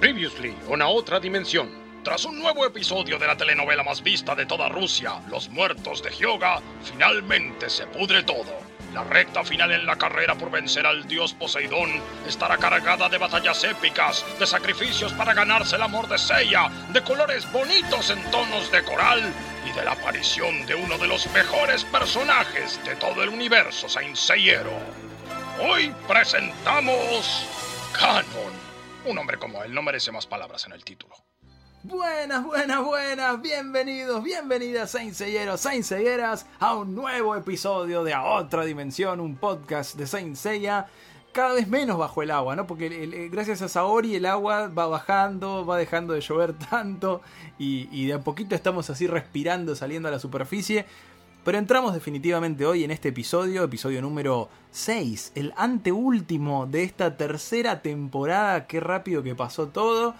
Previously, una otra dimensión. Tras un nuevo episodio de la telenovela más vista de toda Rusia, Los Muertos de Hyoga, finalmente se pudre todo. La recta final en la carrera por vencer al dios Poseidón estará cargada de batallas épicas, de sacrificios para ganarse el amor de Seiya, de colores bonitos en tonos de coral y de la aparición de uno de los mejores personajes de todo el universo Saint Seiero. Hoy presentamos Canon. Un hombre como él no merece más palabras en el título. Buenas, buenas, buenas, bienvenidos, bienvenidas Saint Seyeras a un nuevo episodio de A Otra Dimensión, un podcast de Seiya cada vez menos bajo el agua, ¿no? Porque gracias a Saori el agua va bajando, va dejando de llover tanto y, y de a poquito estamos así respirando, saliendo a la superficie. Pero entramos definitivamente hoy en este episodio, episodio número 6, el anteúltimo de esta tercera temporada. Qué rápido que pasó todo.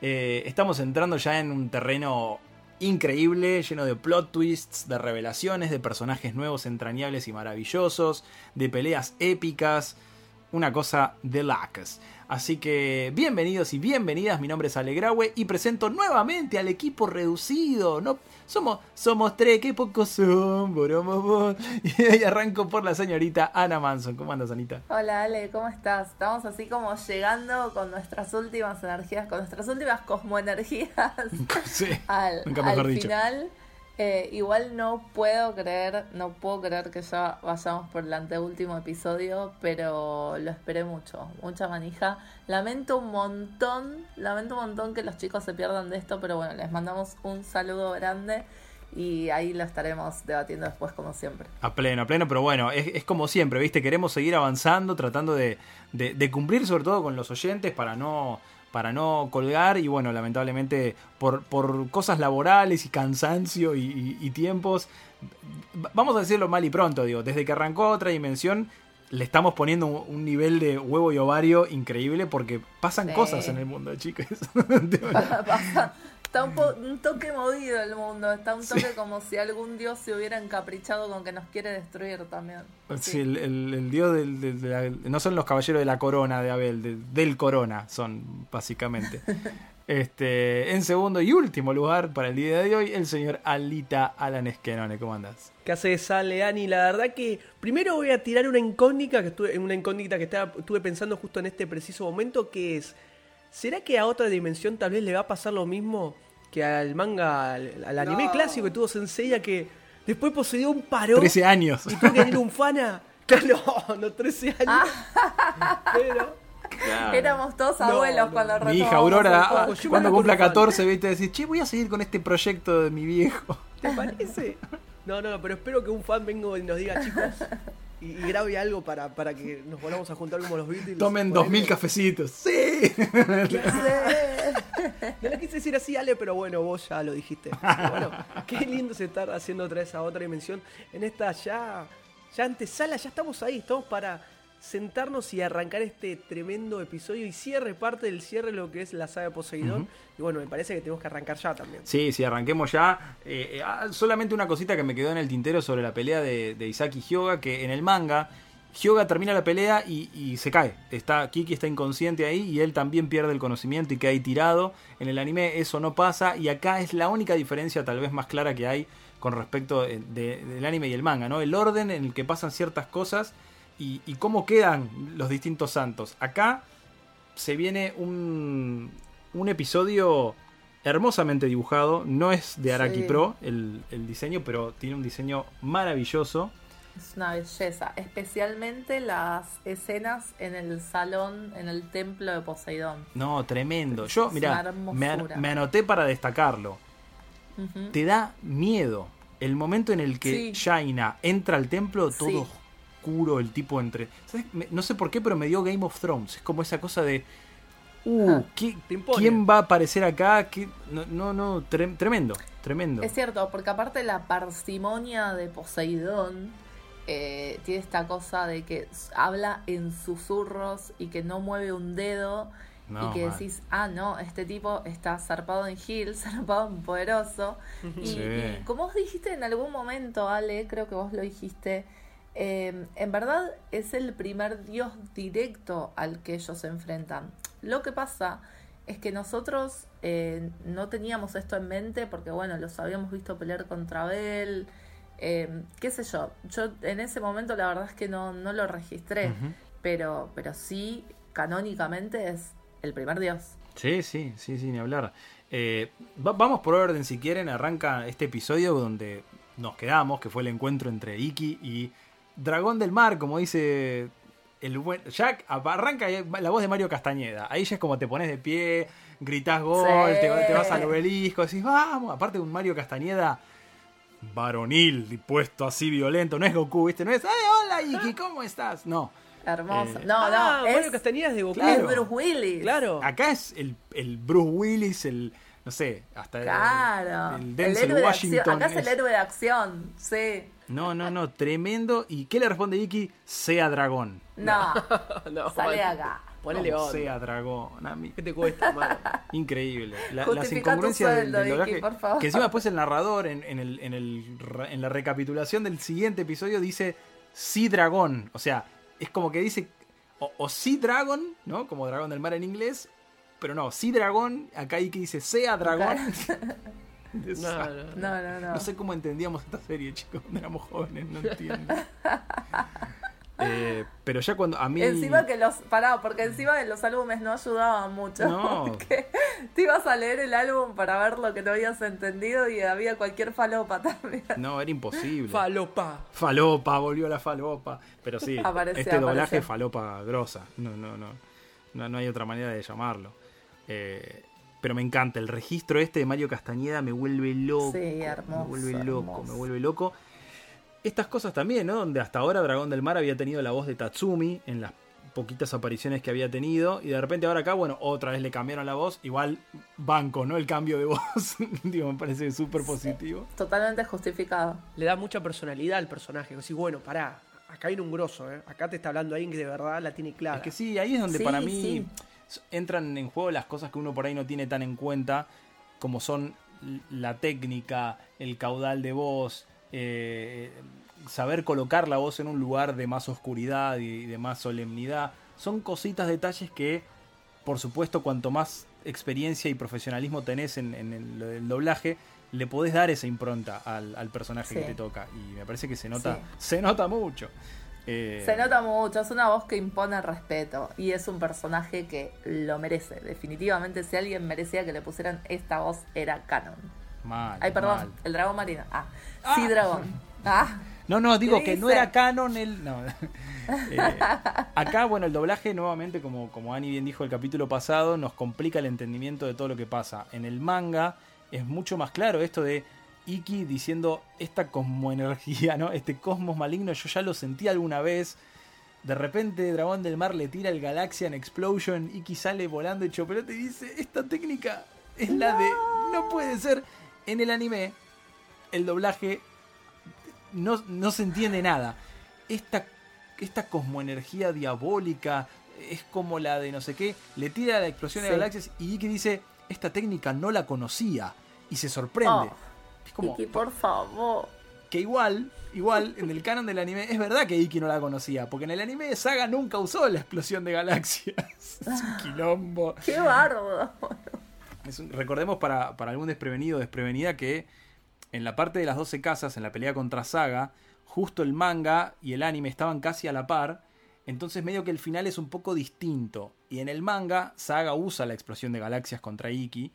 Eh, estamos entrando ya en un terreno increíble, lleno de plot twists, de revelaciones, de personajes nuevos, entrañables y maravillosos, de peleas épicas, una cosa de lacas. Así que bienvenidos y bienvenidas, mi nombre es Alegraue y presento nuevamente al equipo reducido. No, somos, somos tres, qué pocos son. Y hoy arranco por la señorita Ana Manson. ¿Cómo andas, Anita? Hola Ale, ¿cómo estás? Estamos así como llegando con nuestras últimas energías, con nuestras últimas cosmoenergías Sí, al, nunca mejor al dicho. final. Eh, igual no puedo creer, no puedo creer que ya vayamos por el anteúltimo episodio, pero lo esperé mucho, mucha manija. Lamento un montón, lamento un montón que los chicos se pierdan de esto, pero bueno, les mandamos un saludo grande y ahí lo estaremos debatiendo después como siempre. A pleno, a pleno, pero bueno, es, como siempre, ¿viste? Queremos seguir avanzando, tratando de- de cumplir sobre todo con los oyentes para no, para no colgar y bueno, lamentablemente por, por cosas laborales y cansancio y, y- y tiempos, vamos a decirlo mal y pronto, digo, desde que arrancó otra dimensión le estamos poniendo un, un nivel de huevo y ovario increíble porque pasan Sí. cosas en el mundo, chicos. Está un, po- un toque movido el mundo, está un toque como si algún dios se hubiera encaprichado con que nos quiere destruir también. Sí, el, el- el dios del, del- de la- no son los caballeros de la corona de Abel, de- del corona son básicamente. este, en segundo y último lugar para el día de hoy, el señor Alita Alan Esquenone. ¿Cómo andas? ¿Qué haces, Ale, Ani? La verdad que primero voy a tirar una incógnita que estuve, una incógnita que estaba, estuve pensando justo en este preciso momento, que es, ¿será que a otra dimensión tal vez le va a pasar lo mismo que al manga, al, al anime No. clásico que tuvo Senseiya, que después poseyó un paro 13 años. y tuvo que venir un fana? Claro, no, no 13 años. Pero, Claro. Éramos todos abuelos no. cuando Mi hija Aurora, ah. Ojo, cuando cumpla un fan. 14, viste, decir, che, voy a seguir con este proyecto de mi viejo. ¿te parece? No, no, pero espero que un fan venga y nos diga, chicos, y, y grabe algo para, para que nos volvamos a juntar como los Beatles. Tomen Ponele. 2000 cafecitos. Sí. No lo quise decir así, Ale, pero bueno, vos ya lo dijiste. Pero bueno, qué lindo es estar haciendo otra vez a otra dimensión. En esta ya, ya antesala, ya estamos ahí, estamos para sentarnos y arrancar este tremendo episodio y cierre, parte del cierre lo que es la saga Poseidón. Y bueno, me parece que tenemos que arrancar ya también. Sí, sí, arranquemos ya. Eh, eh, ah, solamente una cosita que me quedó en el tintero sobre la pelea de, de Isaki y Hyoga, que en el manga, Hyoga termina la pelea y, y se cae. Está, Kiki está inconsciente ahí y él también pierde el conocimiento y queda ahí tirado. En el anime eso no pasa y acá es la única diferencia tal vez más clara que hay con respecto eh, de- del anime y el manga, ¿no? El orden en el que pasan ciertas cosas y, y cómo quedan los distintos santos. Acá se viene un, un episodio hermosamente dibujado. No es de Araki Sí. Pro el, el diseño, pero tiene un diseño maravilloso. Es una belleza, especialmente las escenas en el salón, en el templo de Poseidón. No, tremendo. Yo, mira, me, an- hermosura. me anoté para destacarlo. Te da miedo el momento en el que Sí. Shaina entra al templo todo Sí. Oscuro, el tipo entre... ¿sabes? Me- No sé por qué, pero me dio Game of Thrones. Es como esa cosa de... Uh, Ah. ¿qué-. ¿quién va a aparecer acá? ¿Qué- No, no, no, tre- tremendo, tremendo. Es cierto, porque aparte la parsimonia de Poseidón eh, tiene esta cosa de que habla en susurros y que no mueve un dedo No, y que decís, ah, no, este tipo está zarpado en Hill, zarpado en Poderoso. Y, Sí. y como vos dijiste en algún momento, Ale, creo que vos lo dijiste, eh, en verdad es el primer dios directo al que ellos se enfrentan. Lo que pasa es que nosotros eh, no teníamos esto en mente porque, bueno, los habíamos visto pelear contra Bell, eh, qué sé yo. Yo en ese momento la verdad es que no, no lo registré, pero, pero sí, canónicamente es el primer dios. Sí, sí, sí, sí, ni hablar. Eh, va- vamos por orden, si quieren, arranca este episodio donde nos quedamos, que fue el encuentro entre Iki y Dragón del Mar, como dice el buen Jack, arranca la voz de Mario Castañeda. Ahí ya es como te pones de pie, gritás gol, Sí. te, te vas al obelisco, decís, vamos, aparte de un Mario Castañeda varonil, dispuesto así violento, no es Goku, ¿viste? No es, ¡ay, hola Iki, ¿cómo estás? No. Hermoso. Eh, no, Ah, no, Mario es, Castañeda es de Goku. Claro. es Bruce Willis. Claro. Acá es el, el Bruce Willis, el, no sé, hasta el- Claro. el, El, Denzel héroe de Washington. acción. Acá es el héroe de acción, sí. No, no, no, tremendo. ¿Y qué le responde Iki? Sea dragón. No, No, sale man. acá. Ponele ¿Cómo onda. sea dragón. A mí- ¿Qué te cuesta, mano? Increíble. La- las incongruencias del, sueldo, del doblaje. por favor. Que encima después el narrador en, en el, en, el, en la recapitulación del siguiente episodio dice sí dragón. O sea, es como que dice o, o sí dragon, ¿no? Como dragón del mar en inglés. Pero no, sí dragón. Acá Iki dice sea dragón. No, no. No, no, no. No sé cómo entendíamos esta serie, chicos, cuando éramos jóvenes, no entiendo. Eh, pero ya cuando a mí. Encima que los. Pará, porque encima de los álbumes no ayudaban mucho. No. Porque te ibas a leer el álbum para ver lo que no habías entendido y había cualquier falopa también. No, era imposible. Falopa. falopa, volvió la falopa. Pero sí, Apareció, este doblaje apareció. falopa grosa. No, no, no, no. No hay otra manera de llamarlo. Eh, pero me encanta. El registro este de Mario Castañeda me vuelve loco. Sí, hermoso, Me vuelve loco, hermoso. me vuelve loco. Estas cosas también, ¿no? Donde hasta ahora Dragón del Mar había tenido la voz de Tatsumi en las poquitas apariciones que había tenido. Y de repente ahora acá, bueno, otra vez le cambiaron la voz. Igual banco, ¿no? El cambio de voz. Digo, me parece súper positivo. Totalmente justificado. Le da mucha personalidad al personaje. Así, bueno, pará. Acá viene un grosso, ¿eh? Acá te está hablando alguien que de verdad la tiene clara. Es que sí, ahí es donde Sí, para mí sí. Entran en juego las cosas que uno por ahí no tiene tan en cuenta, como son la técnica, el caudal de voz, eh, saber colocar la voz en un lugar de más oscuridad y de más solemnidad. Son cositas, detalles que, por supuesto, cuanto más experiencia y profesionalismo tenés en, en el, el doblaje, le podés dar esa impronta al, al personaje que te toca. Y me parece que se nota, Sí. se nota mucho. Eh, Se nota mucho, es una voz que impone respeto y es un personaje que lo merece. Definitivamente, si alguien merecía que le pusieran esta voz, era Canon. Mal, Ay, perdón, mal. el dragón marino. Ah, sí, dragón. Ah, No, no, digo ¿Qué que no era canon el. No. Eh, acá, bueno, el doblaje nuevamente, como, como Ani bien dijo el capítulo pasado, nos complica el entendimiento de todo lo que pasa. En el manga es mucho más claro esto de Iki diciendo esta cosmoenergía, ¿no? Este cosmos maligno, yo ya lo sentí alguna vez. De repente Dragón del Mar le tira el Galaxian Explosion, Iki sale volando hecho pelota y dice, esta técnica es la de... No puede ser. En el anime, el doblaje no, no se entiende nada. Esta, esta cosmoenergía diabólica es como la de no sé qué. Le tira la explosión de galaxias y Iki dice, esta técnica no la conocía. Y se sorprende. Oh, es como Iki, por favor. que igual, igual, en el canon del anime, es verdad que Iki no la conocía. Porque en el anime Saga nunca usó la explosión de galaxias. es un quilombo. Qué un- recordemos para, para algún desprevenido o desprevenida que en la parte de las 12 casas, en la pelea contra Saga, justo el manga y el anime estaban casi a la par. Entonces medio que el final es un poco distinto. Y en el manga, Saga usa la explosión de galaxias contra Iki.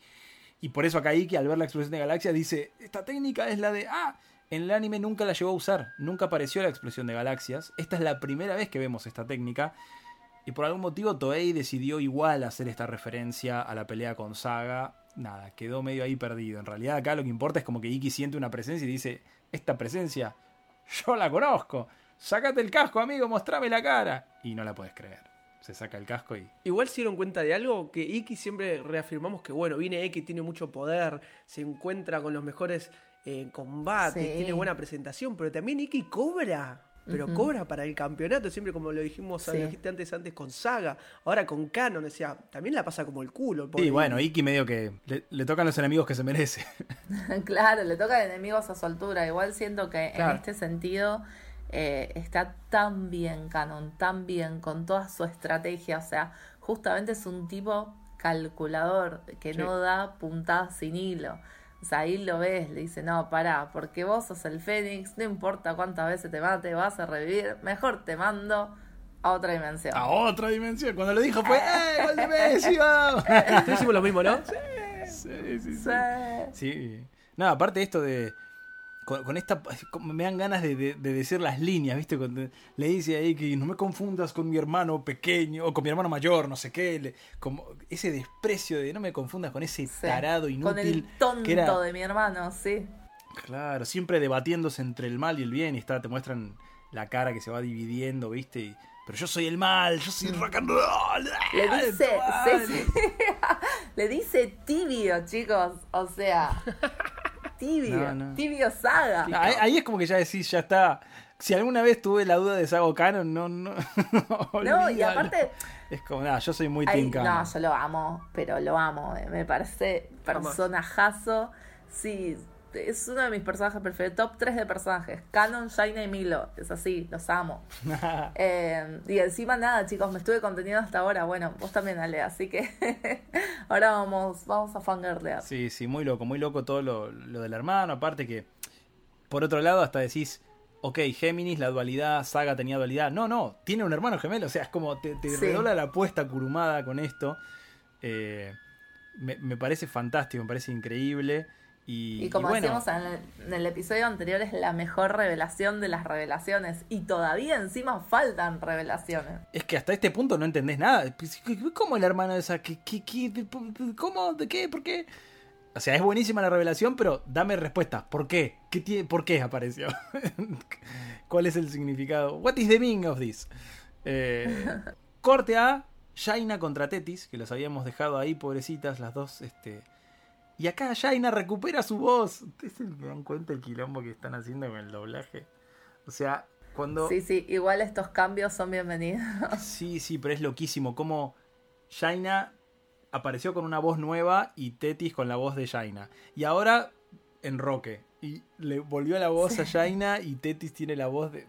Y por eso acá Iki, al ver la explosión de galaxias, dice, esta técnica es la de... Ah, en el anime nunca la llegó a usar. Nunca apareció la explosión de galaxias. Esta es la primera vez que vemos esta técnica. Y por algún motivo Toei decidió igual hacer esta referencia a la pelea con Saga. Nada, quedó medio ahí perdido. En realidad acá lo que importa es como que Iki siente una presencia y dice, esta presencia, yo la conozco. Sácate el casco, amigo, mostrame la cara. Y no la puedes creer. Se saca el casco y... Igual se dieron cuenta de algo que Iki siempre reafirmamos que bueno, viene X, tiene mucho poder, se encuentra con los mejores eh, combates, Sí. tiene buena presentación, pero también Iki cobra. Pero cobra para el campeonato, siempre como lo dijimos, Sí. lo dijiste antes, antes con Saga, ahora con Canon, o sea, también la pasa como el culo. Y pobre bueno, Iki medio que le, le tocan los enemigos que se merece. claro, le toca a enemigos a su altura. Igual siento que Claro. en este sentido eh, está tan bien Canon, tan bien, con toda su estrategia. O sea, justamente es un tipo calculador, que Sí. no da puntadas sin hilo. O sea, ahí lo ves, le dice, no, pará, porque vos sos el Fénix, no importa cuántas veces te mate, vas a revivir, mejor te mando a otra dimensión. A otra dimensión. Cuando lo dijo fue, ¡eh! ¡Gol de Messi, vamos! Todos hicimos lo mismo, ¿no? Sí, sí, sí. Sí. Sí. No, aparte de esto de. Con, con esta. Me dan ganas de, de- de decir las líneas, ¿viste? Cuando le dice ahí que no me confundas con mi hermano pequeño o con mi hermano mayor, no sé qué. le- como ese desprecio de no me confundas con ese Sí. tarado Con inútil. el tonto que era- de mi hermano, sí. Claro, siempre debatiéndose entre el mal y el bien. Y está, te muestran la cara que se va dividiendo, ¿viste? Y- pero yo soy el mal, yo soy rock and roll. Le ¡Ah, dice, sí, sí. le dice tibio, chicos. O sea, No, no. tibio saga. Ahí, ahí es como que ya decís, ya está. Si alguna vez tuve la duda de Sago Canon, no, no. No, y aparte, Es como, nada, yo soy muy Canon. no, yo lo amo, pero lo amo. eh, Me parece personajazo. Sí, es uno de mis personajes preferidos. Top 3 de personajes. Canon, Jaina y Milo. Es así, los amo. Eh, y encima nada, chicos, me estuve conteniendo hasta ahora. Bueno, vos también, Ale, así que ahora vamos, vamos a fangirlear. Sí, sí, muy loco, muy loco todo lo, lo del hermano. Aparte que, por otro lado, hasta decís, ok, Géminis, la dualidad, Saga tenía dualidad. No, no, tiene un hermano gemelo. O sea, es como te, te Sí. redobla la apuesta curumada con esto. Eh, me, me parece fantástico, me parece increíble. Y, Y como y bueno, decíamos en el, en el episodio anterior, es la mejor revelación de las revelaciones. Y todavía encima faltan revelaciones. Es que hasta este punto no entendés nada. Pues, ¿Cómo el hermano de esa? ¿Qué, qué, qué, de- ¿Cómo? ¿De qué? ¿Por qué? O sea, es buenísima la revelación, pero dame respuestas. ¿Por qué? ¿Qué tiene, ¿Por qué apareció? ¿Cuál es el significado? What is the meaning of this? Eh, corte a Jaina contra Tetis, que los habíamos dejado ahí, pobrecitas, las dos. Este, y acá Jaina recupera su voz. ¿Ustedes se dan cuenta el quilombo que están haciendo con el doblaje? O sea, cuando... Sí, sí, igual estos cambios son bienvenidos. Sí, sí, pero es loquísimo. Como Jaina apareció con una voz nueva y Tetis con la voz de Jaina. Y ahora en Roque. Y le volvió la voz a Jaina y Tetis tiene la voz de.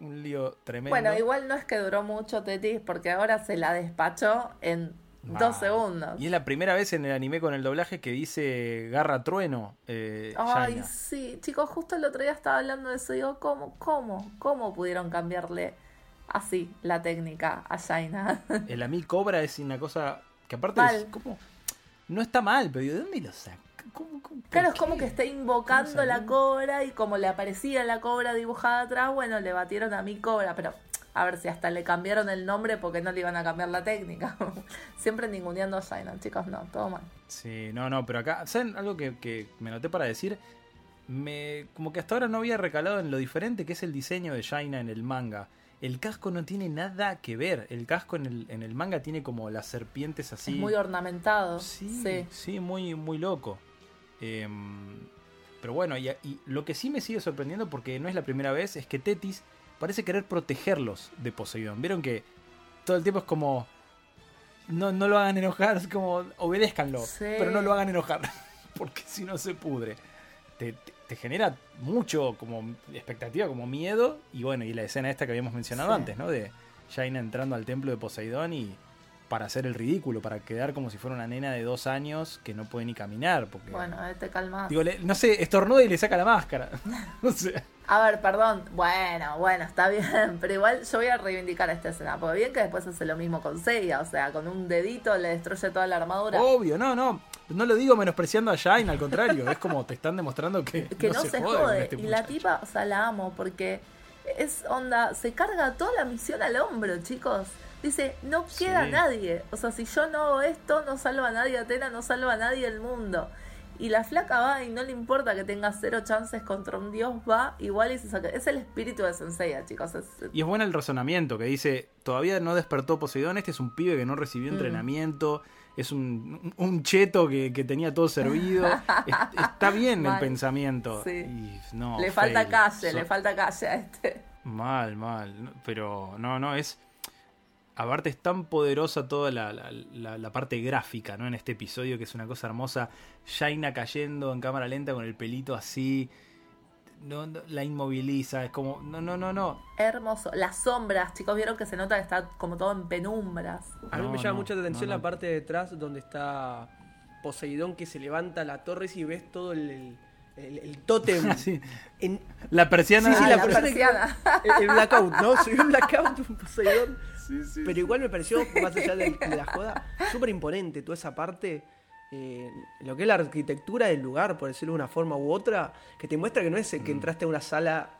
Un lío tremendo. Bueno, igual no es que duró mucho Tetis, porque ahora se la despachó en Dos segundos. Y es la primera vez en el anime con el doblaje que dice Garra Trueno. Eh, Ay, sí, chicos, justo el otro día estaba hablando de eso. Digo, ¿cómo, cómo, cómo pudieron cambiarle así la técnica a Jaina? El Ami Cobra es una cosa que aparte Mal. es como. No está mal, pero ¿de dónde lo saca? ¿Cómo- cómo- por Claro, es como que está invocando ¿Cómo la cobra y como le aparecía la cobra dibujada atrás, bueno, le batieron a mi cobra, pero a ver si hasta le cambiaron el nombre porque no le iban a cambiar la técnica. Siempre ninguneando a Jaina, chicos, no, todo mal. Sí, no, no, pero acá, ¿saben algo que, que me noté para decir? Me, como que hasta ahora no había recalado en lo diferente que es el diseño de Jaina en el manga. El casco no tiene nada que ver. El casco en el, en el manga tiene como las serpientes así. Es muy ornamentado. Sí, Sí. sí, muy, muy loco. Em, pero bueno, y, y lo que sí me sigue sorprendiendo, porque no es la primera vez, es que Tetis parece querer protegerlos de Poseidón. Vieron que todo el tiempo es como. No, no lo hagan enojar, es como obedézcanlo, Sí. pero no lo hagan enojar, porque si no se pudre. Te, te- te genera mucho como expectativa, como miedo, y bueno, y la escena esta que habíamos mencionado Sí. antes, ¿no? De Jaina entrando al templo de Poseidón y para hacer el ridículo, para quedar como si fuera una nena de dos años que no puede ni caminar. Porque, Bueno, eh, te calmas. digo, le- no sé, estornuda y le saca la máscara. no sé. A ver, perdón. Bueno, bueno, está bien. Pero igual yo voy a reivindicar esta escena. Porque bien que después hace lo mismo con Seiya. O sea, con un dedito le destruye toda la armadura. Obvio, no, no. No lo digo menospreciando a Jaina, al contrario. Es como te están demostrando que, que no, se, jode con jode. este y la tipa, o sea, la amo porque es onda, se carga toda la misión al hombro, chicos. Dice, no queda Sí. nadie. O sea, si yo no hago esto, no salva a nadie Atena, no salva a nadie el mundo. Y la flaca va y no le importa que tenga cero chances contra un dios, va igual y se saca. Es el espíritu de Senseiya, chicos. Es- Y es bueno el razonamiento que dice, todavía no despertó Poseidón, este es un pibe que no recibió Mm. entrenamiento, es un, un cheto que, que tenía todo servido. Es- está bien el pensamiento. Sí. Y no, le falta calle, So- le falta calle a este. Mal, mal. Pero no, no, es. Aparte es tan poderosa toda la, la- la- la parte gráfica, ¿no? En este episodio, que es una cosa hermosa. Jaina cayendo en cámara lenta con el pelito así. no, no, la inmoviliza, es como, no, no, no, no. Hermoso. Las sombras, chicos, vieron que se nota que está como todo en penumbras. A mí No, me llama no, mucha atención no, no. la parte de detrás donde está Poseidón que se levanta la torre y ves todo el, el, el- el tótem. Sí. en- La persiana. Sí, sí, Ah, la la persiana. el blackout, ¿no? Se vio un blackout un Poseidón. Pero igual me pareció, más allá de, de la joda, súper imponente toda esa parte. eh, lo que es la arquitectura del lugar, por decirlo de una forma u otra, que te muestra que no es Mm. que entraste a una sala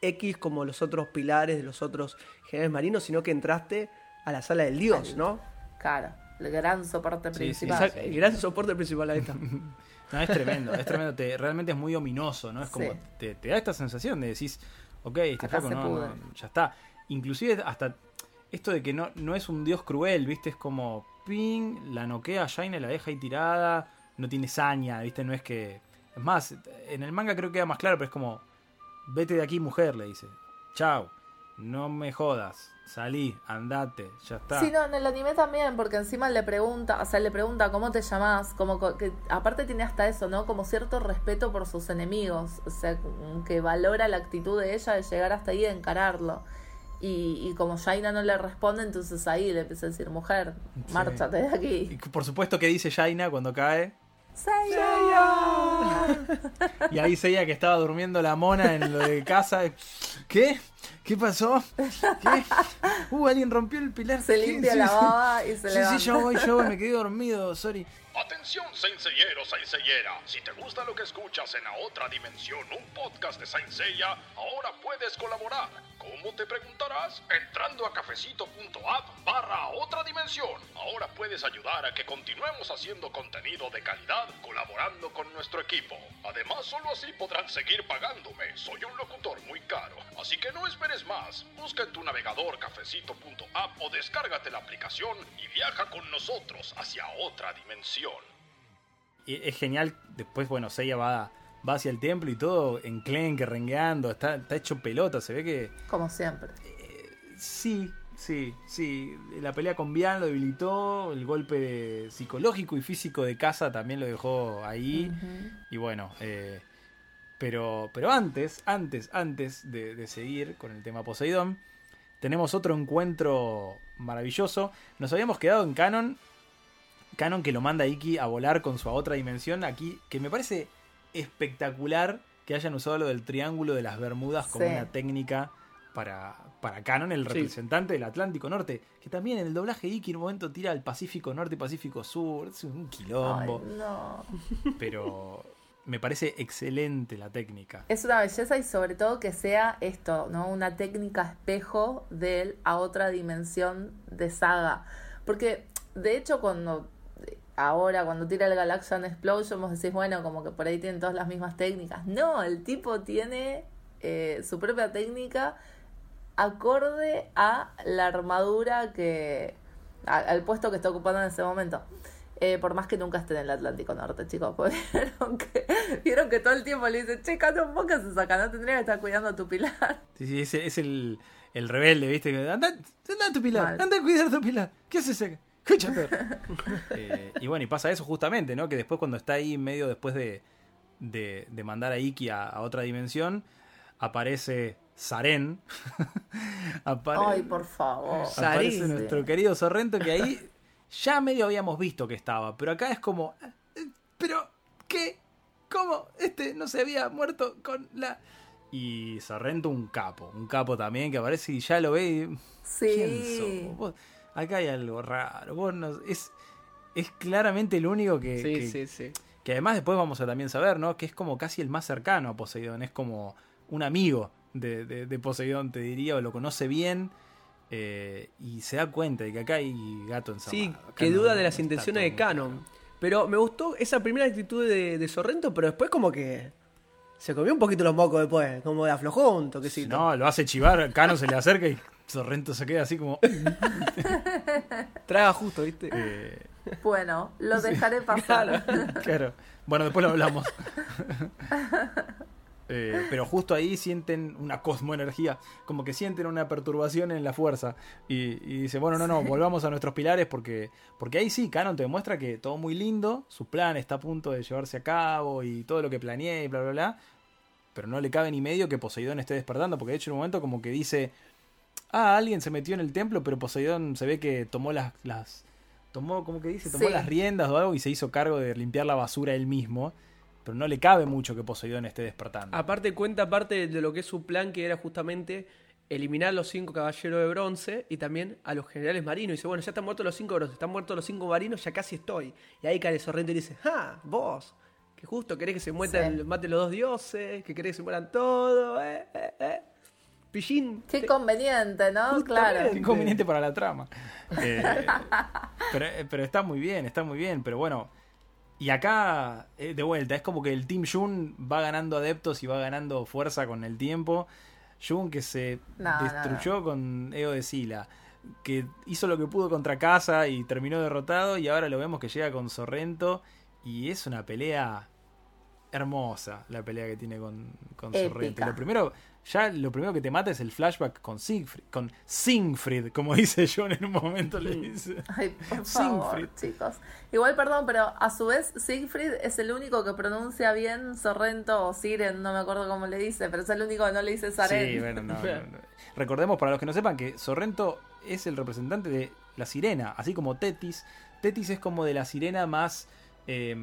X como los otros pilares de los otros generales marinos, sino que entraste a la sala del dios, ¿no? Claro, el gran soporte Sí, principal. El gran soporte principal a esta. No, es tremendo, es tremendo. Te- realmente es muy ominoso, ¿no? Es como, Sí. te, te da esta sensación de decís, ok, este Acá flaco no, no, ya está. Inclusive hasta esto de que no, no es un dios cruel, ¿viste? Es como, ping, la noquea a Jaina, la deja ahí tirada, no tiene saña, ¿viste? No es que... Es más, en el manga creo que queda más claro, pero es como, vete de aquí mujer, le dice. Chao, no me jodas, salí, andate, ya está. Sí, no, en el anime también, porque encima le pregunta, o sea, le pregunta cómo te llamás, como co- que aparte tiene hasta eso, ¿no? Como cierto respeto por sus enemigos, o sea, que valora la actitud de ella de llegar hasta ahí y encararlo. Y, y como Jaina no le responde, entonces ahí le empieza a decir, mujer, Sí. márchate de Y aquí. por supuesto que dice Jaina cuando cae. Seiya. Y ahí Seiya que estaba durmiendo la mona en lo de casa. ¿Qué? ¿Qué pasó? ¿Qué? Uh, alguien rompió el pilar. Se limpia Sí, la sí. baba y se Sí, levanta. sí, yo voy, yo voy, me quedé dormido, sorry. Atención, Senseiero, Senseiera. Si te gusta lo que escuchas en la otra dimensión, un podcast de Saint Seiya, ahora puedes colaborar. ¿Cómo te preguntarás? Entrando a cafecito.app barra otra dimensión. Ahora puedes ayudar a que continuemos haciendo contenido de calidad colaborando con nuestro equipo. Además, solo así podrán seguir pagándome. Soy un locutor muy caro. Así que no esperes más. Busca en tu navegador cafecito.app o descárgate la aplicación y viaja con nosotros hacia otra dimensión. Y es genial. Después, bueno, Seiya va, va hacia el templo y todo enclenque, rengueando. Está, está hecho pelota. Se ve que Como siempre. sí, sí, sí. La pelea con Bian lo debilitó. El golpe psicológico y físico de casa también lo dejó ahí. Y bueno, eh, pero, pero antes, antes, antes de, de seguir con el tema Poseidón, tenemos otro encuentro maravilloso. Nos habíamos quedado en Canon. Canon que lo manda a Iki a volar con su a otra dimensión. Aquí, que me parece espectacular que hayan usado lo del triángulo de las Bermudas como Sí. una técnica para, para Canon, el Sí. representante del Atlántico Norte. Que también en el doblaje Iki en un momento tira al Pacífico Norte y Pacífico Sur. Es un quilombo. Ay, no. Pero me parece excelente la técnica. Es una belleza y sobre todo que sea esto, ¿no? Una técnica espejo de él a otra dimensión de saga. Porque, de hecho, cuando ahora, cuando tira el Galaxian Explosion, vos decís, bueno, como que por ahí tienen todas las mismas técnicas. No, el tipo tiene eh, su propia técnica acorde a la armadura que. a- al puesto que está ocupando en ese momento. Eh, por más que nunca esté en el Atlántico Norte, chicos. porque Vieron que, vieron que todo el tiempo le dicen, che, Canon, vos qué haces acá, no tendrías que estar cuidando a tu pilar. Sí, sí, ese es el, el rebelde, ¿viste? Anda, anda a tu pilar, Mal. anda a cuidar tu pilar. ¿Qué haces acá? Escúchate. Eh, y bueno, y pasa eso justamente, ¿no? Que después cuando está ahí medio después de, de, de mandar a Iki a, a otra dimensión, aparece Saren. Apare- Ay, por favor. aparece Sarin. nuestro querido Sorrento que ahí ya medio habíamos visto que estaba, pero acá es como, eh, pero ¿qué? ¿Cómo? Este no se había muerto con la y Sorrento un capo, un capo también que aparece y ya lo ve y ¿quién Sí. sos? Acá hay algo raro, vos no- es es claramente el único que, Sí, que- sí, sí. que además después vamos a también saber, ¿no? Que es como casi el más cercano a Poseidón, es como un amigo de, de- de Poseidón, te diría, o lo conoce bien eh, y se da cuenta de que acá hay gato encerrado. Sí, que duda no de las intenciones de Canon. Pero me gustó esa primera actitud de, de Sorrento, pero después como que se comió un poquito los mocos después, como de aflojó un toquecito. No, lo hace chivar, Canon se le acerca y Sorrento se queda así como... Traga justo, ¿viste? eh, Bueno, lo dejaré pasar. claro. Bueno, después lo hablamos. Eh, pero justo ahí sienten una cosmoenergía, como que sienten una perturbación en la fuerza. Y, y dice, bueno, no, no, volvamos a nuestros pilares porque, porque ahí sí, Canon te demuestra que todo muy lindo, su plan está a punto de llevarse a cabo y todo lo que planeé y bla, bla, bla. pero no le cabe ni medio que Poseidón esté despertando, porque de hecho en un momento como que dice, ah, alguien se metió en el templo, pero Poseidón se ve que tomó las, las tomó, como que dice, tomó Sí. las riendas o algo y se hizo cargo de limpiar la basura él mismo, pero no le cabe mucho que Poseidón esté despertando. Aparte cuenta parte de lo que es su plan, que era justamente eliminar a los cinco caballeros de bronce y también a los generales marinos. Y dice, bueno, ya están muertos los cinco bronce, están muertos los cinco marinos, ya casi estoy. Y ahí cae Sorrento y dice, ah, vos, que justo querés que se mueran, Sí. maten los dos dioses, que querés que se mueran todos, eh, eh, eh. Pillín. Qué te- conveniente, ¿no? Justamente. Claro. Qué inconveniente para la trama. Eh, pero, pero está muy bien, está muy bien. Pero bueno, y acá, eh, de vuelta, es como que el Team Jun va ganando adeptos y va ganando fuerza con el tiempo. Jun que se No, no, destruyó con Ego de Sila, que hizo lo que pudo contra Casa y terminó derrotado. Y ahora lo vemos que llega con Sorrento. Y es una pelea hermosa, la pelea que tiene con, con. Sorrento. Y lo primero, ya lo primero que te mata es el flashback con Siegfried, con Siegfried, como dice John en un momento le dice. Ay, por favor, chicos. Igual, perdón, pero a su vez Siegfried es el único que pronuncia bien Sorrento o Siren, no me acuerdo cómo le dice, pero es el único que no le dice Saren. Sí, bueno, no, no, no. Recordemos para los que no sepan que Sorrento es el representante de la sirena, así como Tetis. Tetis es como de la sirena más eh,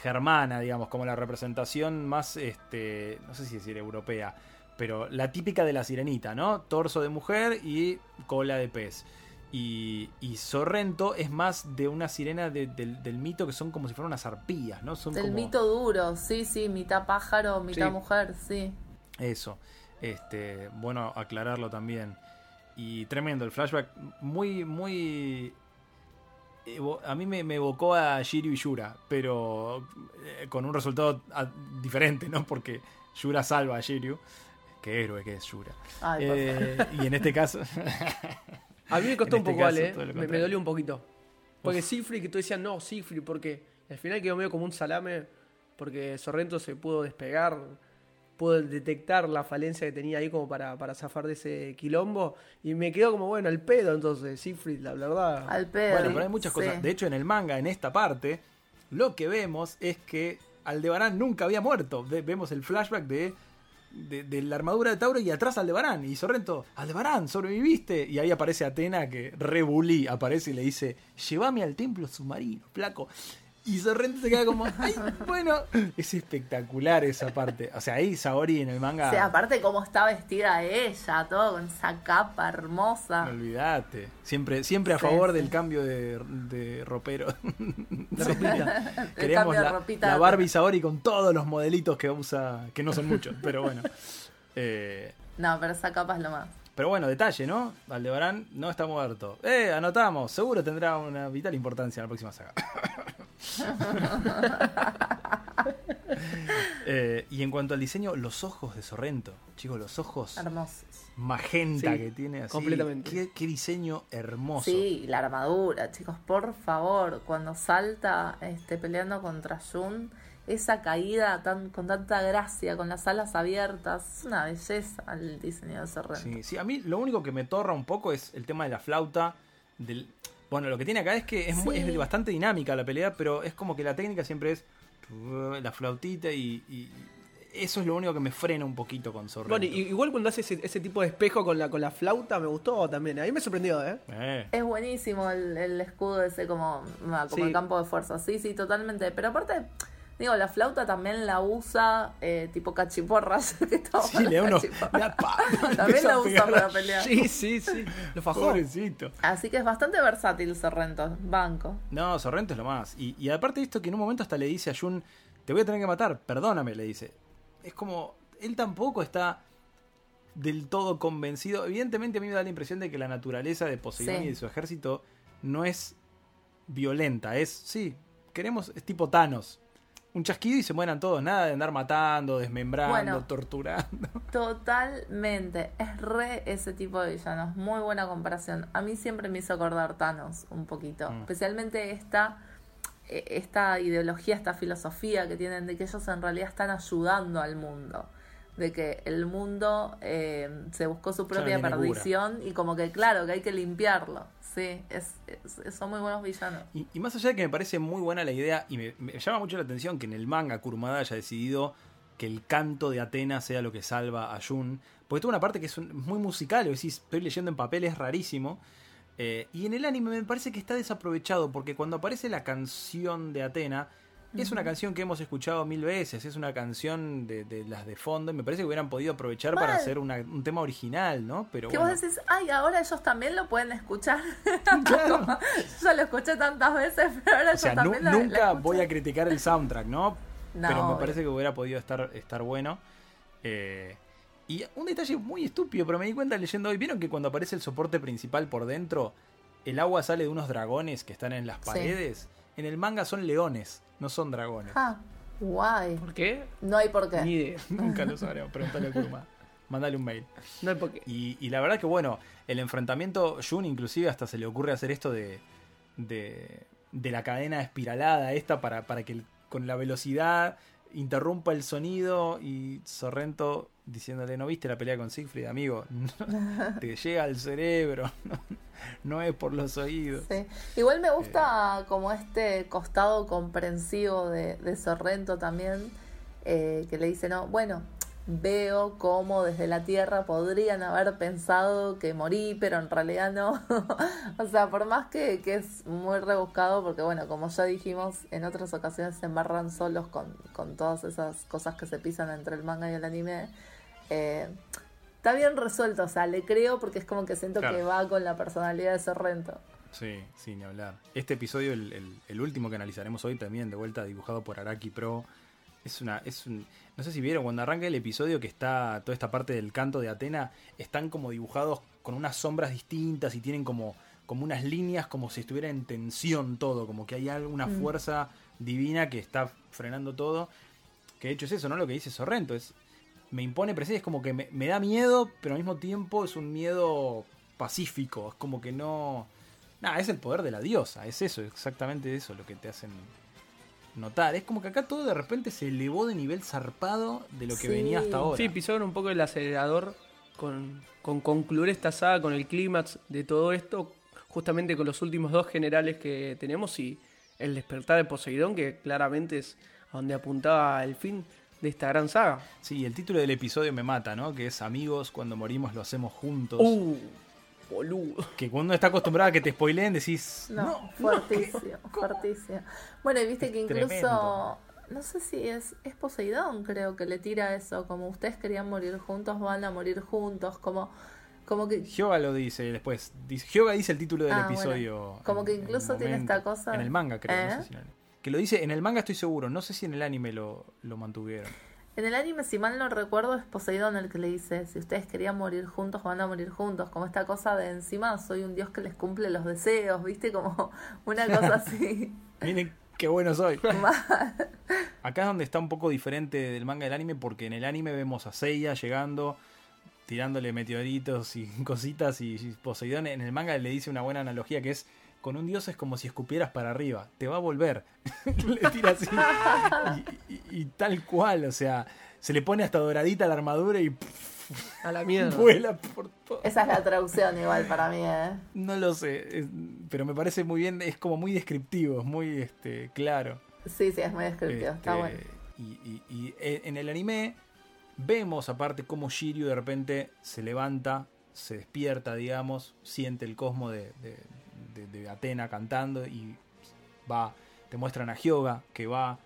germana, digamos, como la representación más, este, no sé si decir europea, pero la típica de la sirenita, ¿no? Torso de mujer y cola de pez. Y, y Sorrento es más de una sirena de- del, del mito que son como si fueran unas arpías, ¿no? Son Del como... mito duro, sí, sí, mitad pájaro, mitad Sí. mujer, sí. Eso. Este, bueno aclararlo también. Y tremendo, el flashback muy, muy... A mí me, me evocó a Shiryu y Yura, pero eh, con un resultado diferente, ¿no? Porque Yura salva a Shiryu. Qué héroe que es Yura. Ay, Eh, y en este caso... A mí me costó un este poco, caso, Ale, eh. me, me dolió un poquito. Porque Siegfried, que tú decías, no, Siegfried, porque al final quedó medio como un salame, porque Sorrento se pudo despegar, pudo detectar la falencia que tenía ahí como para, para zafar de ese quilombo, y me quedó como, bueno, el pedo entonces, Siegfried, la verdad. Al pedo. Bueno, pero hay muchas sí. cosas. De hecho, en el manga, en esta parte, lo que vemos es que Aldebarán nunca había muerto. Ve- vemos el flashback de, de, la armadura de Tauro y atrás Aldebarán. Y Sorrento, Aldebarán, sobreviviste. Y ahí aparece Atena que rebulí aparece y le dice, llévame al templo submarino, flaco. Y Sorrento se queda como, ay, bueno, es espectacular esa parte. O sea, ahí Saori en el manga, Sí, aparte cómo está vestida ella, todo con esa capa hermosa. no olvidate. Siempre, siempre a Sí, favor sí. del cambio de, de ropero. La ropita. De la, ropita. la Barbie Saori con todos los modelitos que usa, que no son muchos, pero bueno. Eh, No, pero esa capa es lo más. pero bueno, detalle, ¿no? Aldebarán no está muerto. Eh, anotamos, seguro tendrá una vital importancia en la próxima saga. Eh, y en cuanto al diseño, los ojos de Sorrento, chicos, los ojos Hermosos. magenta Sí, que tiene así. completamente. Qué, qué diseño hermoso. Sí, la armadura, chicos, por favor, cuando salta este, peleando contra Jun, esa caída tan, con tanta gracia, con las alas abiertas, es una belleza el diseño de Sorrento. Sí, sí, a mí lo único que me torra un poco es el tema de la flauta. Del... Bueno, lo que tiene acá es que es, muy- Sí. es bastante dinámica la pelea, pero es como que la técnica siempre es la flautita y, y eso es lo único que me frena un poquito con Sorrento. Bueno, y- igual cuando hace ese, ese tipo de espejo con la, con la flauta, me gustó también. A mí me sorprendió, ¿eh? Eh, Es buenísimo el, el escudo ese como, ah, como Sí. el campo de fuerza, sí, sí, totalmente. Pero aparte, digo, la flauta también la usa eh, tipo cachiporras. que sí, le la da pa- También la usa para pelear. Sí, sí, sí. Lo fajó. Pobrecito. Así que es bastante versátil Sorrento, banco. No, Sorrento es lo más. Y, y aparte de esto que en un momento hasta le dice a Jun, te voy a tener que matar, perdóname, le dice. Es como, él tampoco está del todo convencido. Evidentemente a mí me da la impresión de que la naturaleza de Poseidón Sí. y de su ejército no es violenta, es, sí, queremos, es tipo Thanos. Un chasquido y se mueran todos, nada de andar matando, desmembrando, Bueno. torturando. Totalmente, es re ese tipo de villanos, muy buena comparación. A mí siempre me hizo acordar Thanos un poquito, Mm. especialmente esta, eh, esta ideología, esta filosofía que tienen de que ellos en realidad están ayudando al mundo, de que el mundo eh, se buscó su propia perdición y como que claro, que hay que limpiarlo, sí, es, son muy buenos villanos. Y, más allá de que me parece muy buena la idea y me, llama mucho la atención que en el manga Kurumada haya decidido que el canto de Atena sea lo que salva a Jun. Porque tuvo una parte que es un- muy musical, o decís, estoy leyendo en papel, es rarísimo. Eh, y en el anime me parece que está desaprovechado, porque cuando aparece la canción de Atena, es una canción que hemos escuchado mil veces, es una canción de, de las de fondo, y me parece que hubieran podido aprovechar para hacer una- un tema original, ¿no? Pero Que bueno. vos decís, ay, ahora ellos también lo pueden escuchar. Claro. Yo lo escuché tantas veces, pero ahora O sea, ellos nu- también lo- nunca voy a criticar el soundtrack, ¿no? No, Pero me parece que hubiera podido estar, estar bueno. Eh, y un detalle muy estúpido, pero me di cuenta leyendo hoy. ¿Vieron que cuando aparece el soporte principal por dentro, el agua sale de unos dragones que están en las Sí. En el manga son leones, no son dragones. Ah, guay. ¿Por qué? No hay por qué. Ni idea. Nunca lo sabremos. Pregúntale a Kuruma. Mandale un mail. No hay por qué. Y, y la verdad que bueno, el enfrentamiento, Jun inclusive hasta se le ocurre hacer esto de, de, de la cadena espiralada esta para, para que el- con la velocidad interrumpa el sonido y Sorrento diciéndole, ¿no viste la pelea con Siegfried, amigo? No, te llega al cerebro, no, no es por los oídos. Sí. Igual me Eh. gusta como este costado comprensivo de, de Sorrento también, eh, que le dice, no, bueno, veo cómo desde la Tierra podrían haber pensado que morí, pero en realidad no. o sea, por más que, que es muy rebuscado, porque bueno, como ya dijimos, en otras ocasiones se embarran solos con, con todas esas cosas que se pisan entre el manga y el anime. eh, Está bien resuelto, o sea, le creo porque es como que siento Claro. que va con la personalidad de Sorrento. Sí, sin hablar. Este episodio, el, el- el último que analizaremos hoy, también de vuelta dibujado por Araki Pro. Es una. Es un, no sé si vieron, cuando arranca el episodio que está toda esta parte del canto de Atena, están como dibujados con unas sombras distintas y tienen como, como unas líneas como si estuviera en tensión todo, como que hay alguna Mm. fuerza divina que está frenando todo. Que de hecho es eso, ¿no? Lo que dice Sorrento, es. Me impone presencia, es como que me, me da miedo, pero al mismo tiempo es un miedo pacífico. Es como que no. Nada, es el poder de la diosa, es eso, exactamente eso lo que te hacen notar. Es como que acá todo de repente se elevó de nivel zarpado de lo que Sí. venía hasta ahora. Sí, pisaron un poco el acelerador con, con concluir esta saga, con el clímax de todo esto, justamente con los últimos dos generales que tenemos y el despertar de Poseidón, que claramente es a donde apuntaba el fin de esta gran saga. Sí, el título del episodio me mata, ¿no? Que es Amigos, cuando morimos lo hacemos juntos. Uh, boludo. Que cuando uno está acostumbrado a que te spoileen decís. No, No, fuertísimo, fuertísimo. Bueno, y viste que incluso, tremendo. no sé si es, es Poseidón, creo que le tira eso, como ustedes querían morir juntos, van a morir juntos, como, como que Hyoga lo dice después. Hyoga dice el título del Ah, bueno. episodio. Como que en- incluso tiene momento. esta cosa- En el manga, creo. no ¿Eh? sé si en el- que lo dice en el manga, estoy seguro. No sé si en el anime lo, lo mantuvieron. En el anime, si mal no recuerdo, es Poseidón el que le dice, si ustedes querían morir juntos, van a morir juntos, como esta cosa de encima, soy un dios que les cumple los deseos, viste, como una cosa así. Miren qué bueno soy. Acá es donde está un poco diferente del manga del anime, porque en el anime vemos a Seiya llegando, tirándole meteoritos y cositas, y Poseidón en el manga le dice una buena analogía que es, con un dios es como si escupieras para arriba, te va a volver. le tira así. Y, y- y tal cual, o sea, se le pone hasta doradita la armadura y A la mierda. vuela por todo. Esa es la traducción igual para mí, ¿eh? No lo sé, es- pero me parece muy bien, es como muy descriptivo, es muy este, claro. Sí, sí, es muy descriptivo, está Este, bueno. Y, y- y en el anime vemos aparte cómo Shiryu de repente se levanta, se despierta, digamos, siente el cosmo de, de- de- de Atena cantando y va, te muestran a Hyoga que va.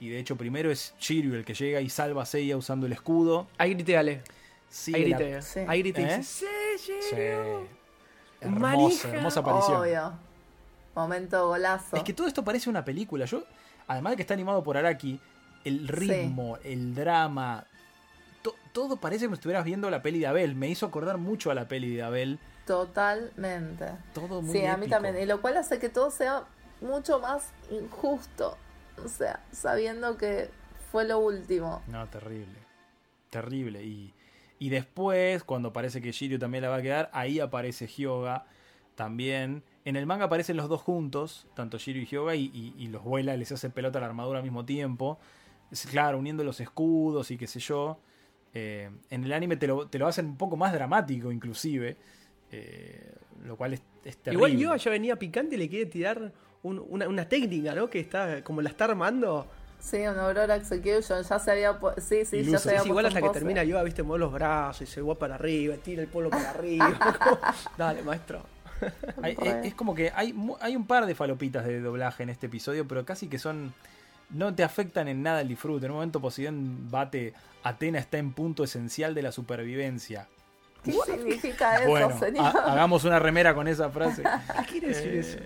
Y de hecho primero es Shiryu el que llega y salva a Seiya usando el escudo. Ahí grité, Ale. Sí, Ahí la- grité. Sí. Ahí grité y ¿Eh? "Sí, sí. Shiryu". Hermosa, hermosa aparición. Obvio. Momento golazo. Es que todo esto parece una película. Yo, además de que está animado por Araki, el ritmo, el drama, to- todo parece como si estuvieras viendo la peli de Abel. Me hizo acordar mucho a la peli de Abel. Totalmente. Todo muy Sí, a mí también. Y lo cual hace que todo sea mucho más injusto. O sea, sabiendo que fue lo último. No, terrible. Terrible. Y, y después, cuando parece que Shiryu también la va a quedar, ahí aparece Hyoga también. En el manga aparecen los dos juntos, tanto Shiryu y Hyoga, y, y- y los vuela, les hace pelota a la armadura al mismo tiempo. Claro, uniendo los escudos y qué sé yo. Eh, en el anime te lo, te lo hacen un poco más dramático, inclusive. Eh, lo cual es, es terrible. Igual yo ya venía picante y le quiere tirar un- una, una técnica, ¿no? Que está como la está armando. Sí, un Aurora Execution, ya se había... Sí, sí, ya se había Es igual hasta que pose. termina Yoga, viste, mueve los brazos y se va para arriba, tira el polo para arriba. como, Dale, maestro. Hay- es, es como que hay, hay un par de falopitas de doblaje en este episodio, pero casi que son. No te afectan en nada el disfrute. En un momento Poseidón bate. Atena está en punto esencial de la supervivencia. ¿Qué significa eso, bueno, señor? ha- hagamos una remera con esa frase. ¿Qué quiere decir Eh, eso?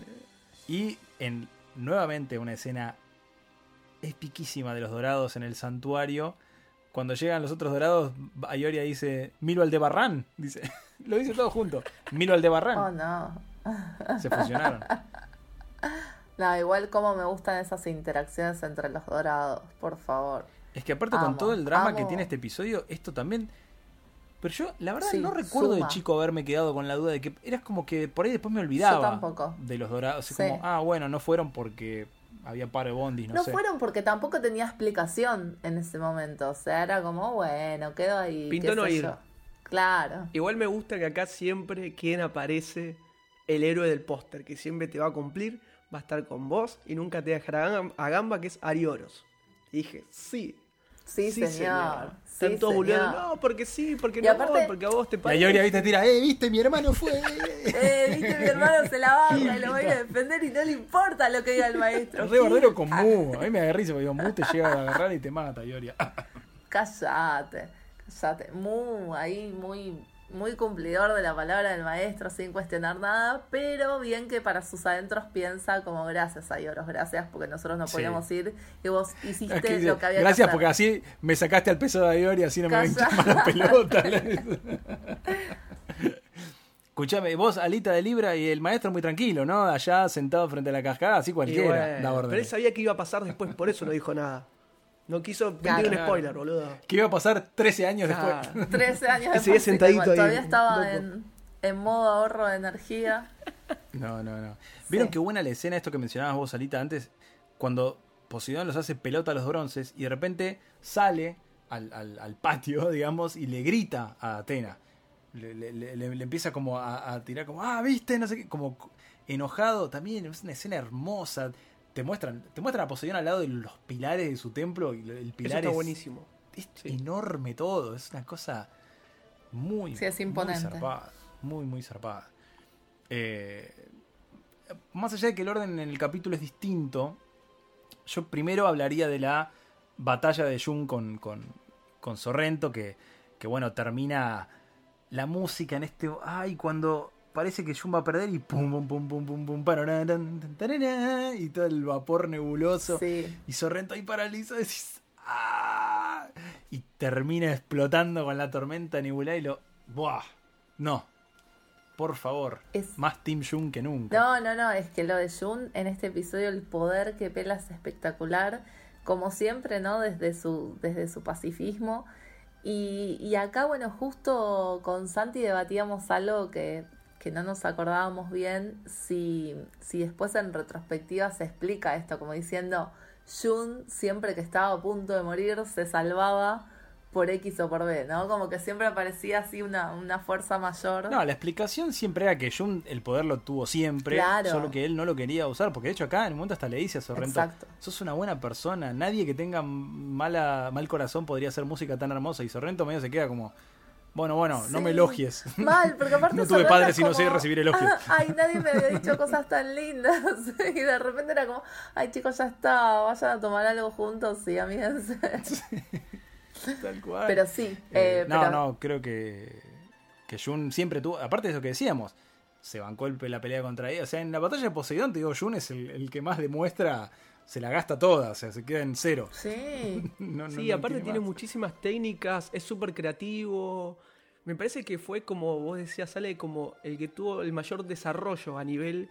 Y en nuevamente una escena epiquísima de los dorados en el santuario. Cuando llegan los otros dorados, Ayoria dice: Milo Aldebarrán. Dice, lo dice todo junto. Milo Aldebarrán. Oh, no. Se fusionaron. No, igual como me gustan esas interacciones entre los dorados, por favor. Es que aparte con todo el drama que tiene este episodio, esto también... Pero yo, la verdad, Sí, no recuerdo suma. de chico haberme quedado con la duda de que eras como que por ahí después me olvidaba tampoco. de los dorados. Así Sí. como, ah, bueno, no fueron porque había paro de bondis, no, No, sé. fueron porque tampoco tenía explicación en ese momento. O sea, era como, bueno, quedo ahí. Pintó no ir. yo. Claro. Igual me gusta que acá siempre quien aparece el héroe del póster, que siempre te va a cumplir, va a estar con vos y nunca te dejará a gam- a gamba, que es Arioros. Y dije, sí. Sí, señor. Sí, Están todos boludeando, no, porque sí, porque Y no, aparte- porque a vos te La parece. Ayoria, viste, tira, eh, viste, mi hermano fue. Eh, viste, mi hermano se la baja y lo voy a defender y no le importa lo que diga el maestro. Es re bardero con Mu. A mí me agarré porque digo, Mu te llega a agarrar y te mata, Ayoria. Cállate, cállate. Muy, ahí, muy, muy cumplidor de la palabra del maestro sin cuestionar nada, pero bien que para sus adentros piensa como gracias a Ioros, gracias porque nosotros no Sí. podíamos ir y vos hiciste Es que lo que había Gracias que porque hacer. así me sacaste al peso de Ayoria, así no me Calla. quemar la pelota. Escuchame, vos, Alita de Libra y el maestro muy tranquilo, ¿no? Allá sentado frente a la cascada, así Y cualquiera bueno, da pero él sabía que iba a pasar después, por eso no dijo nada. No quiso Claro. vender un spoiler, boludo. Que iba a pasar 13 años Claro. después. 13 años Que seguía después, sentadito igual, ahí, Todavía estaba en, en modo ahorro de energía. No, no, no. ¿Vieron Sí. qué buena la escena, esto que mencionabas vos, Alita, antes? Cuando Poseidón los hace pelota a los bronces y de repente sale al, al- al patio, digamos, y le grita a Atena. Le, le- le- le- le empieza como a, a tirar como, ah, viste, no sé qué, como enojado. También es una escena hermosa. Te muestran, te muestran a Poseidón al lado de los pilares de su templo y el Eso pilar está es, buenísimo. es Sí. enorme todo. Es una cosa muy, Sí, es muy imponente. zarpada. Muy, muy zarpada. Eh, más allá de que el orden en el capítulo es distinto, yo primero hablaría de la batalla de Jun con, con, con Sorrento, que, que bueno, termina la música en este... Ay, cuando parece que Jun va a perder y pum, pum, pum, pum, pum, pum, pararán, tan, y todo el vapor nebuloso. Sí. Y Sorrento ahí paralizado, decís... "Ah", Y termina explotando con la tormenta nebular y lo... ¡Buah! No. Por favor. Es- Más Team Jun que nunca. No, no, no, es que lo de Jun en este episodio, el poder que pela es espectacular, como siempre, ¿no? Desde su, desde su pacifismo. Y, y acá, bueno, justo con Santi debatíamos algo que, que no nos acordábamos bien, si, si después en retrospectiva se explica esto, como diciendo, Jun siempre que estaba a punto de morir se salvaba por X o por B, ¿no? Como que siempre aparecía así una, una fuerza mayor. No, la explicación siempre era que Jun el poder lo tuvo siempre, Claro. solo que él no lo quería usar, porque de hecho acá en un momento hasta le dice a Sorrento, Exacto. sos una buena persona, nadie que tenga mala, mal corazón podría hacer música tan hermosa, y Sorrento medio se queda como, bueno, bueno, no Sí. me elogies. Mal, porque aparte No tuve padres es y no sé como, recibir elogios. Ay, nadie me había dicho cosas tan lindas. Y de repente era como, ay chicos, ya está, vayan a tomar algo juntos y amíguense. Tal cual. Pero sí, Eh, eh, no, pero- no, creo que, que Jun siempre tuvo, aparte de eso que decíamos, se bancó el, la pelea contra ella. O sea, en la batalla de Poseidón, te digo, Jun es el, el que más demuestra, se la gasta toda, o sea, se queda en cero. Sí, No, no- Sí, no aparte tiene más. muchísimas técnicas, es súper creativo. Me parece que fue como vos decías, sale como el que tuvo el mayor desarrollo a nivel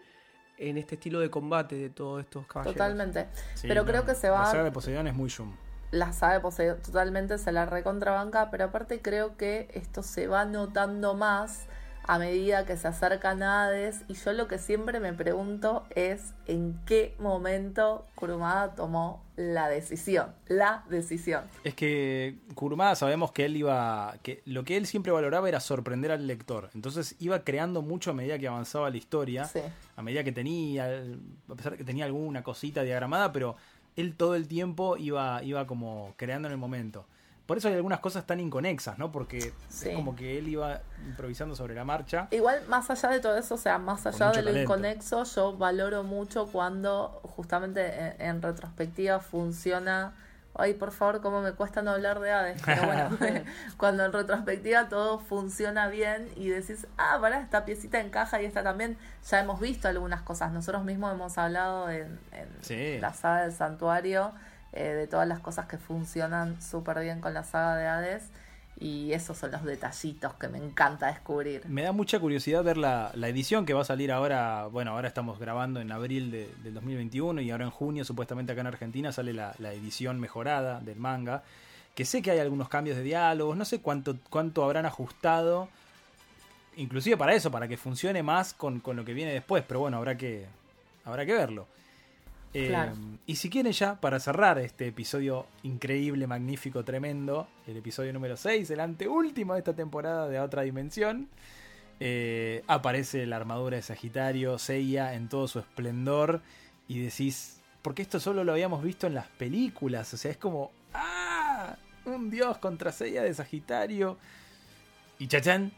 en este estilo de combate de todos estos caballeros. totalmente. Sí, pero no, creo que se La va, saga de Poseidón es muy Jun. la sabe Poseidón, totalmente se la recontrabanca, pero aparte creo que esto se va notando más a medida que se acercan a Hades y yo lo que siempre me pregunto es en qué momento Kurumada tomó la decisión, la decisión. Es que Kurumada sabemos que él iba. que lo que él siempre valoraba era sorprender al lector. Entonces iba creando mucho a medida que avanzaba la historia. Sí. A medida que tenía. A pesar de que tenía alguna cosita diagramada, pero él todo el tiempo iba, iba como creando en el momento. Por eso hay algunas cosas tan inconexas, ¿no? Porque Sí. es como que él iba improvisando sobre la marcha. Igual, más allá de todo eso, o sea, más allá de lo talento. inconexo, yo valoro mucho cuando justamente en, en retrospectiva funciona. Ay, por favor, cómo me cuesta no hablar de Hades. Pero bueno, cuando en retrospectiva todo funciona bien y decís, ah, para esta piecita encaja y esta también. Ya hemos visto algunas cosas. Nosotros mismos hemos hablado en, en Sí. la saga del santuario eh, de todas las cosas que funcionan súper bien con la saga de Hades. Y esos son los detallitos que me encanta descubrir. Me da mucha curiosidad ver la, la edición que va a salir ahora. Bueno, ahora estamos grabando en abril de- del 2021 y ahora en junio, supuestamente acá en Argentina, sale la, la edición mejorada del manga. Que sé que hay algunos cambios de diálogos, no sé cuánto, cuánto habrán ajustado. Inclusive para eso, para que funcione más con, con lo que viene después. Pero bueno, habrá que, habrá que verlo. Eh, Claro. Y si quieren ya, para cerrar este episodio increíble, magnífico, tremendo, el episodio número 6, el anteúltimo de esta temporada de Otra Dimensión, eh, aparece la armadura de Sagitario, Seiya en todo su esplendor, y decís, porque esto solo lo habíamos visto en las películas, o sea, es como, ¡ah! Un dios contra Seiya de Sagitario, y chachán,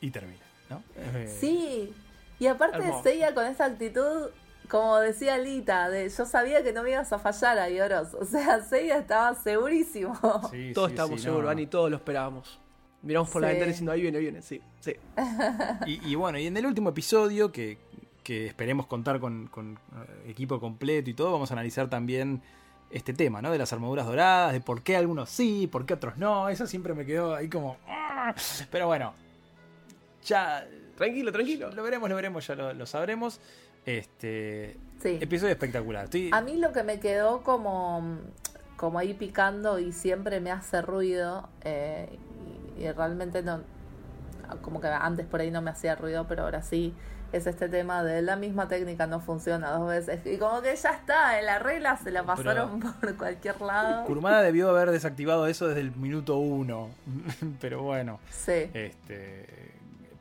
y termina, ¿no? Eh, Sí, y aparte Hermoso. Seiya con esa actitud, como decía Lita, de yo sabía que no me ibas a fallar a Ioros. O sea, Seiya estaba segurísimo. sí, Todos sí, estábamos sí, seguros, no. Vani, todos lo esperábamos. Miramos por la ventana diciendo, ahí viene, ahí viene, sí, sí. Y, y bueno, y en el último episodio, que, que esperemos contar con, con, eh, equipo completo y todo, vamos a analizar también este tema, ¿no? De las armaduras doradas, de por qué algunos sí, por qué otros no. Eso siempre me quedó ahí como... ¡ah! Pero bueno, ya Tranquilo, tranquilo. lo veremos, lo veremos, ya lo, lo sabremos. Este Sí. episodio espectacular. Estoy, A mí lo que me quedó como, como ahí picando y siempre me hace ruido, eh, y, y realmente no, como que antes por ahí no me hacía ruido, pero ahora sí, es este tema de la misma técnica no funciona dos veces. Y como que ya está, en la regla se la pasaron por cualquier lado. Kurumada debió haber desactivado eso desde el minuto uno. Pero bueno. Sí. Este,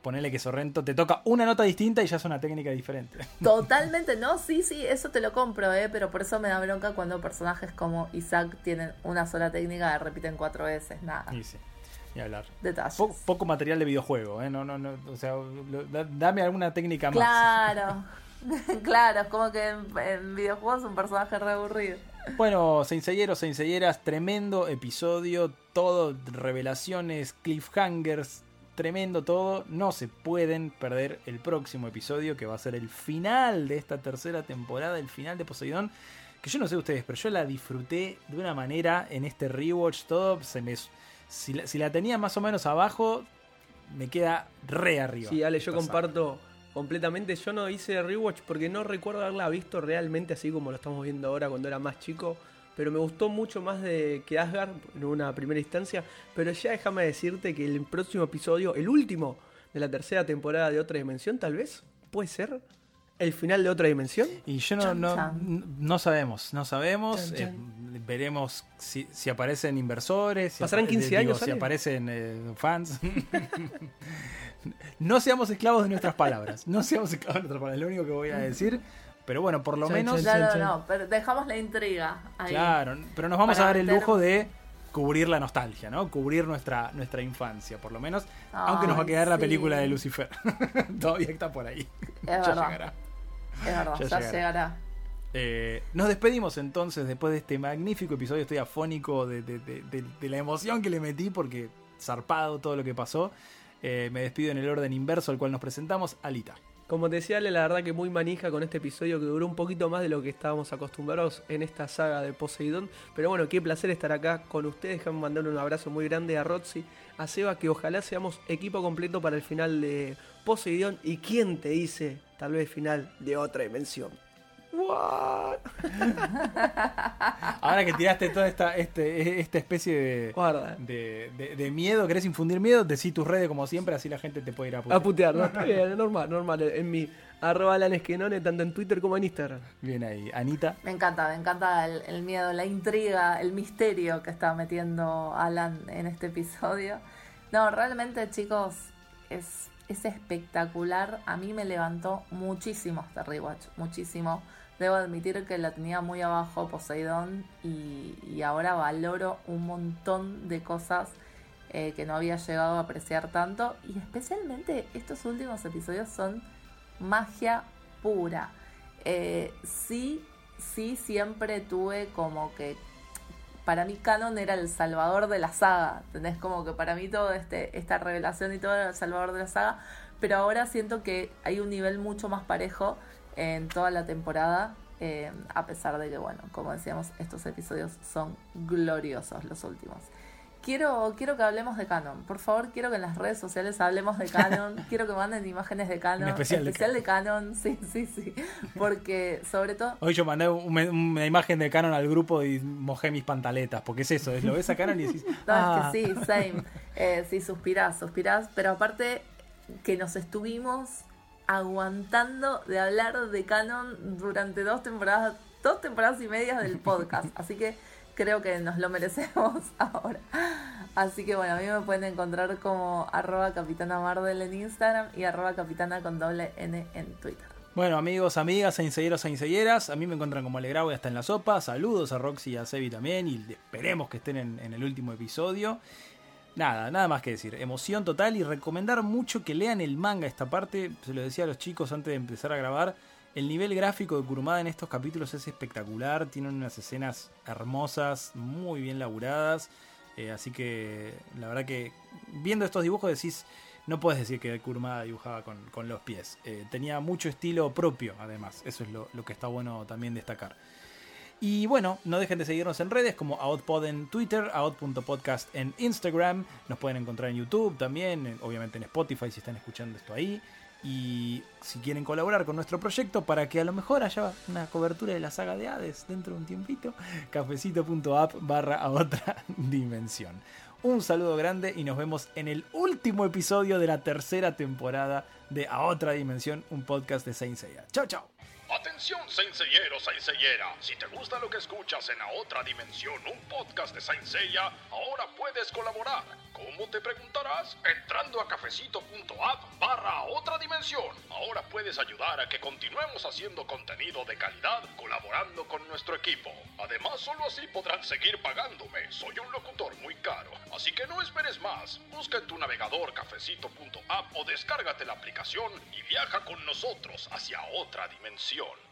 ponele que Sorrento te toca una nota distinta y ya es una técnica diferente. Totalmente, no, sí, sí, eso te lo compro, ¿eh? pero por eso me da bronca cuando personajes como Isaac tienen una sola técnica y repiten cuatro veces, nada, Y sí, ni hablar. detalles. Po- poco material de videojuego, ¿eh? No, no, no, o sea, lo- da- dame alguna técnica más. Claro, claro, es como que en, en videojuegos un personaje re aburrido. Bueno, Seinseyeros, Seinseyeras, tremendo episodio, todo revelaciones, cliffhangers, tremendo todo. No se pueden perder el próximo episodio que va a ser el final de esta tercera temporada, el final de Poseidón. Que yo no sé ustedes, pero yo la disfruté de una manera en este rewatch. Todo se me. Si la, si la tenía más o menos abajo, me queda re arriba. Sí, Ale, yo saga. comparto completamente. Yo no hice rewatch porque no recuerdo haberla visto realmente así como lo estamos viendo ahora cuando era más chico. Pero me gustó mucho más de que Asgard en una primera instancia. Pero ya déjame decirte que el próximo episodio, el último de la tercera temporada de Otra Dimensión, tal vez, puede ser el final de Otra Dimensión. Y yo no, Chan, no, chan. no sabemos, no sabemos. Chan, eh, veremos si, si aparecen inversores. si ¿Pasarán apa- 15 digo, años, Si aparecen eh, fans. no seamos esclavos de nuestras palabras. No seamos esclavos de nuestras palabras. Es lo único que voy a decir. Pero bueno, por lo Chan, menos. chan, No, no, chan. no, pero dejamos la intriga ahí. Claro, pero nos vamos Para a dar el lujo de cubrir la nostalgia, ¿no? Cubrir nuestra, nuestra infancia, por lo menos. aunque nos va a quedar la película de Lucifer. Todavía está por ahí. Es ya verdad, llegará. es verdad, Ya ya, llegará. llegará. Eh, nos despedimos entonces después de este magnífico episodio. Estoy afónico de, de- de- de- de la emoción que le metí porque zarpado todo lo que pasó. Eh, me despido en el orden inverso al cual nos presentamos. Alita. Como te decía, la verdad que muy manija con este episodio que duró un poquito más de lo que estábamos acostumbrados en esta saga de Poseidón. Pero bueno, qué placer estar acá con ustedes. Déjame mandarle un abrazo muy grande a Roxy, a Seba, que ojalá seamos equipo completo para el final de Poseidón. ¿Y quién te dice, tal vez, final de otra dimensión? What? Ahora que tiraste toda esta, este, esta especie de, Guarda. de, de- de miedo, ¿querés infundir miedo? Decí tus redes como siempre, así la gente te puede ir a putear. A putear, ¿no? Está bien, normal, normal. En mi arroba lanesquenone, tanto en Twitter como en Instagram. Bien ahí. Anita. Me encanta, me encanta el, el miedo, la intriga, el misterio que está metiendo Alan en este episodio. No, realmente chicos, es, es espectacular. A mí me levantó muchísimo este rewatch, muchísimo. Debo admitir que la tenía muy abajo Poseidón y, ahora valoro un montón de cosas eh, que no había llegado a apreciar tanto. Y especialmente estos últimos episodios son magia pura. Eh, sí, sí, siempre tuve como que para mí Canon era el salvador de la saga. Tenés como que para mí todo este, esta revelación y todo era el salvador de la saga. Pero ahora siento que hay un nivel mucho más parejo en toda la temporada. Eh, a pesar de que, bueno, como decíamos, estos episodios son gloriosos los últimos. Quiero, quiero que hablemos de Canon. Por favor, quiero que en las redes sociales hablemos de Canon. quiero que manden imágenes de Canon. Especial, de, de, Canon. Sí, sí, sí. Porque, sobre todo. Hoy yo mandé una imagen de Canon al grupo y mojé mis pantaletas. Porque es eso, es lo ves a Canon y decís. no, es que sí, same. Eh, sí, suspirás, suspirás. Pero aparte, que nos estuvimos aguantando de hablar de Canon durante dos temporadas, dos temporadas y medias del podcast. Así que creo que nos lo merecemos ahora. Así que bueno, a mí me pueden encontrar como arroba capitana en Instagram y arroba capitana con doble N en Twitter. Bueno, amigos, amigas, seinselleros, seinselleras, a mí me encuentran como Alegrado y hasta en la sopa. Saludos a Roxy y a Sebi también y esperemos que estén en el último episodio. Nada, nada más que decir. Emoción total y recomendar mucho que lean el manga esta parte. Se lo decía a los chicos antes de empezar a grabar el nivel gráfico de Kurumada en estos capítulos es espectacular, tienen unas escenas hermosas, muy bien laburadas, eh, así que la verdad que viendo estos dibujos decís, no puedes decir que Kurumada dibujaba con, los pies, eh, tenía mucho estilo propio además, eso es lo, que está bueno también destacar. Y bueno, no dejen de seguirnos en redes como AOTPod en Twitter, AOT.podcast en Instagram. Nos pueden encontrar en YouTube también, obviamente en Spotify si están escuchando esto ahí. Y si quieren colaborar con nuestro proyecto para que a lo mejor haya una cobertura de la saga de Hades dentro de un tiempito, cafecito.app barra a otra dimensión. Un saludo grande y nos vemos en el último episodio de la tercera temporada de A Otra Dimensión, un podcast de Saint Seiya. Chao, chao. Atención, Senseiero, Senseiera. Si te gusta lo que escuchas en A Otra Dimensión, un podcast de Saint Seiya, ahora puedes colaborar. ¿Cómo te preguntarás? Entrando a cafecito.app barra otra dimensión. Ahora puedes ayudar a que continuemos haciendo contenido de calidad colaborando con nuestro equipo. Además, solo así podrán seguir pagándome. Soy un locutor muy caro. Así que no esperes más. Busca en tu navegador cafecito.app o descárgate la aplicación y viaja con nosotros hacia otra dimensión.